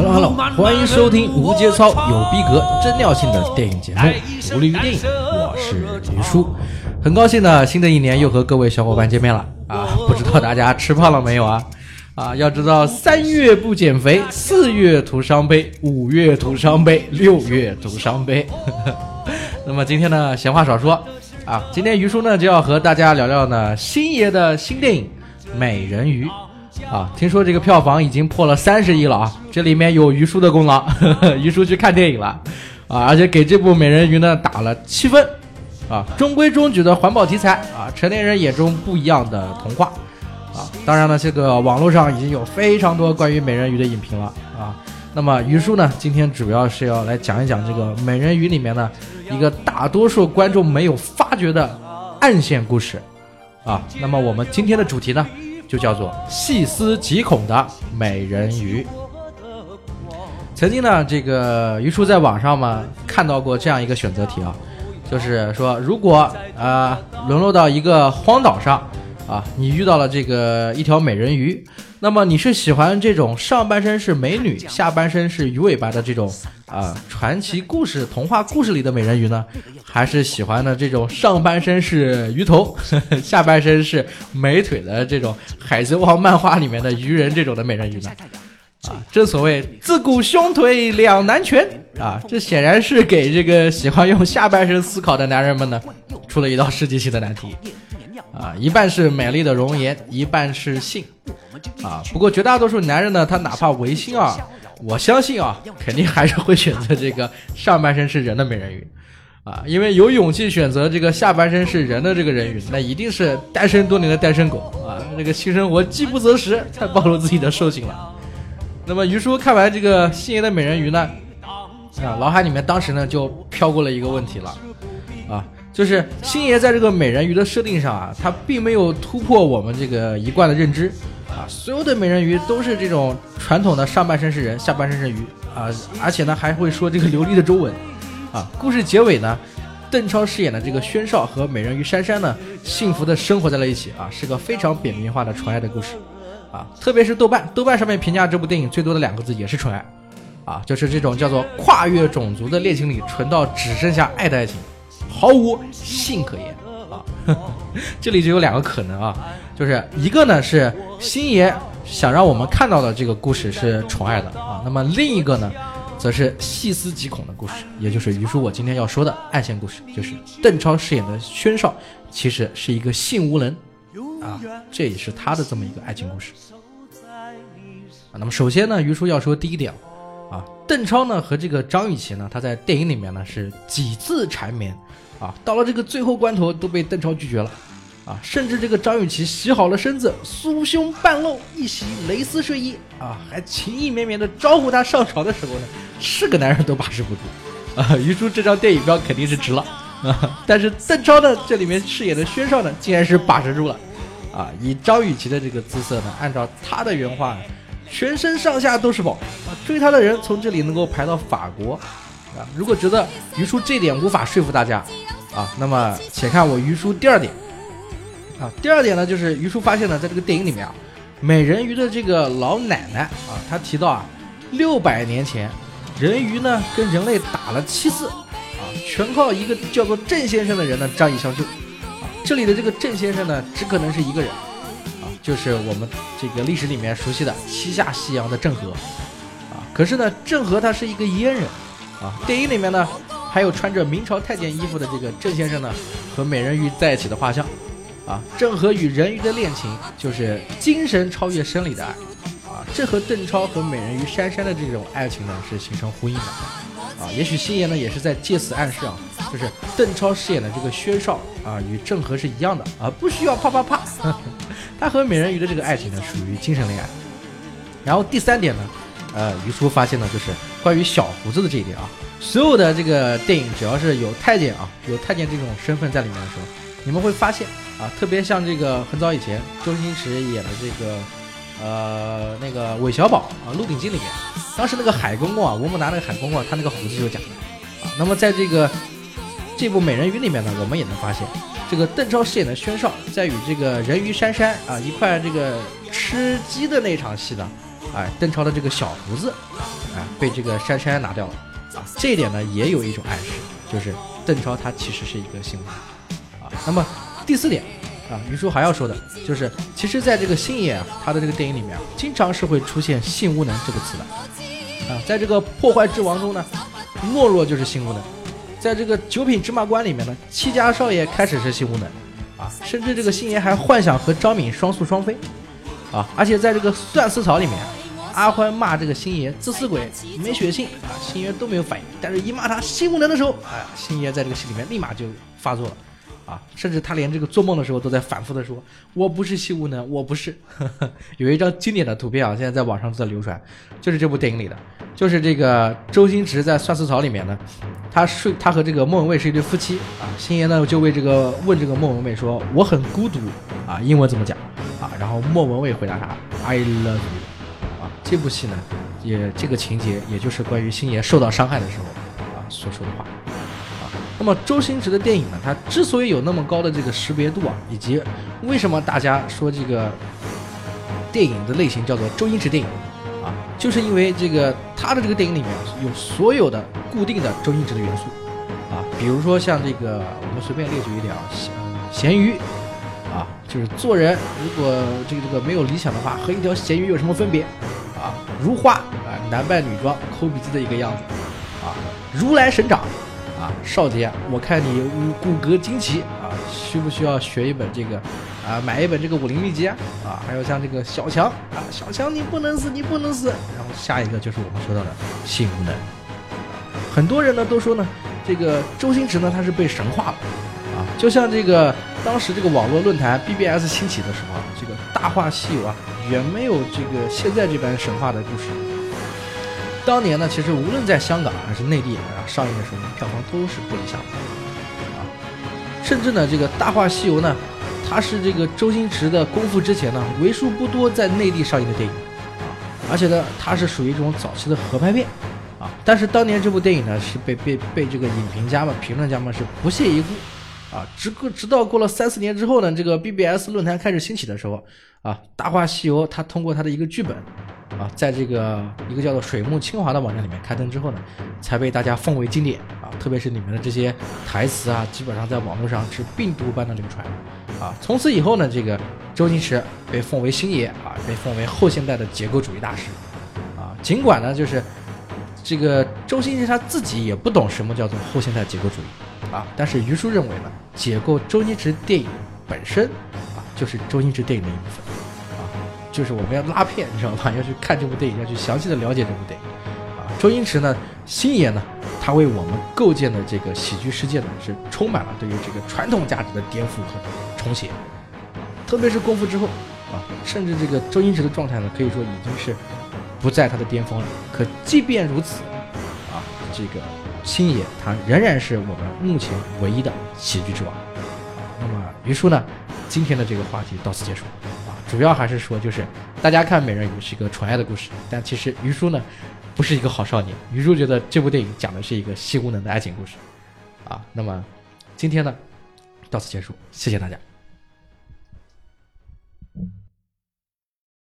Hello Hello，欢迎收听无节操、有逼格、真尿性的电影节目《独立于电影》，我是于叔，很高兴呢，新的一年又和各位小伙伴见面了啊！不知道大家吃胖了没有啊？啊，要知道三月不减肥，四月徒伤悲，五月徒伤悲，六月徒伤悲。那么今天呢，闲话少说啊，今天于叔呢就要和大家聊聊呢星爷的新电影《美人鱼》。啊，听说这个票房已经破了三十亿了啊！这里面有于叔的功劳，于叔去看电影了啊，而且给这部《美人鱼》呢打了七分啊，中规中矩的环保题材啊，成年人眼中不一样的童话啊。当然了，这个网络上已经有非常多关于美人鱼的影评了啊。那么于叔呢，今天主要是要来讲一讲这个《美人鱼》里面呢一个大多数观众没有发觉的暗线故事啊。那么我们今天的主题呢？就叫做细思极恐的美人鱼。曾经呢，这个于叔在网上嘛看到过这样一个选择题啊，就是说，如果啊沦落到一个荒岛上啊，你遇到了这个一条美人鱼。那么你是喜欢这种上半身是美女，下半身是鱼尾巴的这种啊传奇故事、童话故事里的美人鱼呢，还是喜欢的这种上半身是鱼头，下半身是美腿的这种海贼王漫画里面的鱼人这种的美人鱼呢？啊，正所谓自古胸腿两难全啊，这显然是给这个喜欢用下半身思考的男人们呢出了一道世纪性的难题。啊，一半是美丽的容颜，一半是性，啊，不过绝大多数男人呢，他哪怕违心啊，我相信啊，肯定还是会选择这个上半身是人的美人鱼，啊，因为有勇气选择这个下半身是人的这个人鱼，那一定是单身多年的单身狗啊，这个性生活饥不择食，太暴露自己的兽性了。那么于叔看完这个星爷的美人鱼呢，啊，脑海里面当时呢就飘过了一个问题了，啊。就是星爷在这个美人鱼的设定上啊，他并没有突破我们这个一贯的认知啊，所有的美人鱼都是这种传统的上半身是人，下半身是鱼啊，而且呢还会说这个流利的中文啊。故事结尾呢，邓超饰演的这个宣少和美人鱼珊珊呢，幸福的生活在了一起啊，是个非常扁平化的纯爱的故事啊。特别是豆瓣，豆瓣上面评价这部电影最多的两个字也是纯爱啊，就是这种叫做跨越种族的恋情里纯到只剩下爱的爱情。毫无性可言啊！这里就有两个可能啊，就是一个呢是星爷想让我们看到的这个故事是宠爱的啊，那么另一个呢，则是细思极恐的故事，也就是于叔我今天要说的暗线故事，就是邓超饰演的宣少其实是一个性无能啊，这也是他的这么一个爱情故事啊。那么首先呢，于叔要说第一点啊，邓超呢和这个张雨绮呢，他在电影里面呢是几次缠绵。啊，到了这个最后关头都被邓超拒绝了，啊，甚至这个张雨绮洗好了身子，酥胸半露，一袭蕾丝睡衣，啊，还情意绵绵的招呼他上床的时候呢，是个男人都把持不住，啊，于叔这张电影票肯定是值了，啊，但是邓超呢，这里面饰演的薛少呢，竟然是把持住了，啊，以张雨绮的这个姿色呢，按照他的原话，全身上下都是宝，啊，追他的人从这里能够排到法国。啊，如果觉得于叔这点无法说服大家，啊，那么且看我于叔第二点。啊，第二点呢，就是于叔发现呢，在这个电影里面啊，美人鱼的这个老奶奶啊，她提到啊，六百年前，人鱼呢跟人类打了七次，啊，全靠一个叫做郑先生的人呢仗义相救。啊，这里的这个郑先生呢，只可能是一个人，啊，就是我们这个历史里面熟悉的七下西洋的郑和。啊，可是呢，郑和他是一个阉人。啊，电影里面呢，还有穿着明朝太监衣服的这个郑先生呢，和美人鱼在一起的画像。啊，郑和与人鱼的恋情就是精神超越生理的爱。啊，这和邓超和美人鱼珊珊的这种爱情呢是形成呼应的。啊，也许星爷呢也是在借此暗示啊，就是邓超饰演的这个薛少啊，与郑和是一样的啊，不需要啪啪啪。他和美人鱼的这个爱情呢属于精神恋爱。然后第三点呢。呃，于叔发现呢，就是关于小胡子的这一点啊，所有的这个电影只要是有太监啊，有太监这种身份在里面的时候，你们会发现啊，特别像这个很早以前周星驰演的这个，呃，那个韦小宝啊，《鹿鼎记》里面，当时那个海公公啊，吴孟达那个海公公，啊他那个胡子就假的啊。那么在这个这部《美人鱼》里面呢，我们也能发现，这个邓超饰演的宣少在与这个人鱼珊珊啊一块这个吃鸡的那场戏呢。哎，邓超的这个小胡子啊被这个珊珊拿掉了啊，这一点呢也有一种暗示，就是邓超他其实是一个性无能啊。那么第四点啊，于叔还要说的就是，其实在这个星爷啊他的这个电影里面啊，经常是会出现性无能这个词的啊，在这个破坏之王中呢，懦弱就是性无能。在这个九品芝麻官里面呢，戚家少爷开始是性无能，啊，甚至这个星爷还幻想和张敏双宿双飞，啊，而且在这个算死草里面，阿欢骂这个星爷自私鬼没血性啊，星爷都没有反应，但是一骂他性无能的时候，哎，星爷在这个戏里面立马就发作了。啊，甚至他连这个做梦的时候都在反复的说：“我不是西无能，我不是。”有一张经典的图片啊，现在在网上都在流传，就是这部电影里的，就是这个周星驰在《算死草》里面呢，他睡，他和这个莫文蔚是一对夫妻啊。星爷呢就为这个问这个莫文蔚说：“我很孤独啊，英文怎么讲啊？”然后莫文蔚回答他：“I love you。”这部戏呢，也这个情节也就是关于星爷受到伤害的时候啊所说的话啊。那么周星驰的电影呢？它之所以有那么高的这个识别度啊，以及为什么大家说这个电影的类型叫做周星驰电影啊，就是因为这个他的这个电影里面有所有的固定的周星驰的元素啊，比如说像这个我们随便列举一点啊，咸咸鱼啊，就是做人如果这个这个没有理想的话，和一条咸鱼有什么分别啊？如花啊，男扮女装抠鼻子的一个样子啊，如来神掌。啊，少杰，我看你骨骼惊奇啊，需不需要学一本这个啊？买一本这个武林秘籍啊？啊，还有像这个小强啊，小强你不能死，你不能死。然后下一个就是我们说到的性无能。很多人呢都说呢，这个周星驰呢他是被神化了啊，就像这个当时这个网络论坛 BBS 兴起的时候啊，这个《大话西游》啊，远没有这个现在这般神话的故事。当年呢，其实无论在香港还是内地啊上映的时候，票房都是不理想的啊。甚至呢，这个《大话西游》呢，它是这个周星驰的功夫之前呢，为数不多在内地上映的电影啊。而且呢，它是属于这种早期的合拍片啊。但是当年这部电影呢，是被被被这个影评家们、评论家们是不屑一顾啊。直过直到过了三四年之后呢，这个 BBS 论坛开始兴起的时候啊，《大话西游》它通过它的一个剧本。啊，在这个一个叫做水木清华的网站里面开灯之后呢，才被大家奉为经典啊。特别是里面的这些台词啊，基本上在网络上是病毒般的流传啊。从此以后呢，这个周星驰被奉为星爷啊，被奉为后现代的结构主义大师啊。尽管呢，就是这个周星驰他自己也不懂什么叫做后现代结构主义啊，但是于叔认为呢，解构周星驰电影本身啊，就是周星驰电影的一部分啊。就是我们要拉片，你知道吧？要去看这部电影，要去详细的了解这部电影。啊，周星驰呢，星爷呢，他为我们构建的这个喜剧世界呢，是充满了对于这个传统价值的颠覆和重写。特别是功夫之后，啊，甚至这个周星驰的状态呢，可以说已经是不在他的巅峰了。可即便如此，啊，这个星爷他仍然是我们目前唯一的喜剧之王。那么于叔呢，今天的这个话题到此结束。啊主要还是说，就是大家看《美人鱼》是一个纯爱的故事，但其实于叔呢，不是一个好少年。于叔觉得这部电影讲的是一个性无能的爱情故事，啊，那么今天呢，到此结束，谢谢大家。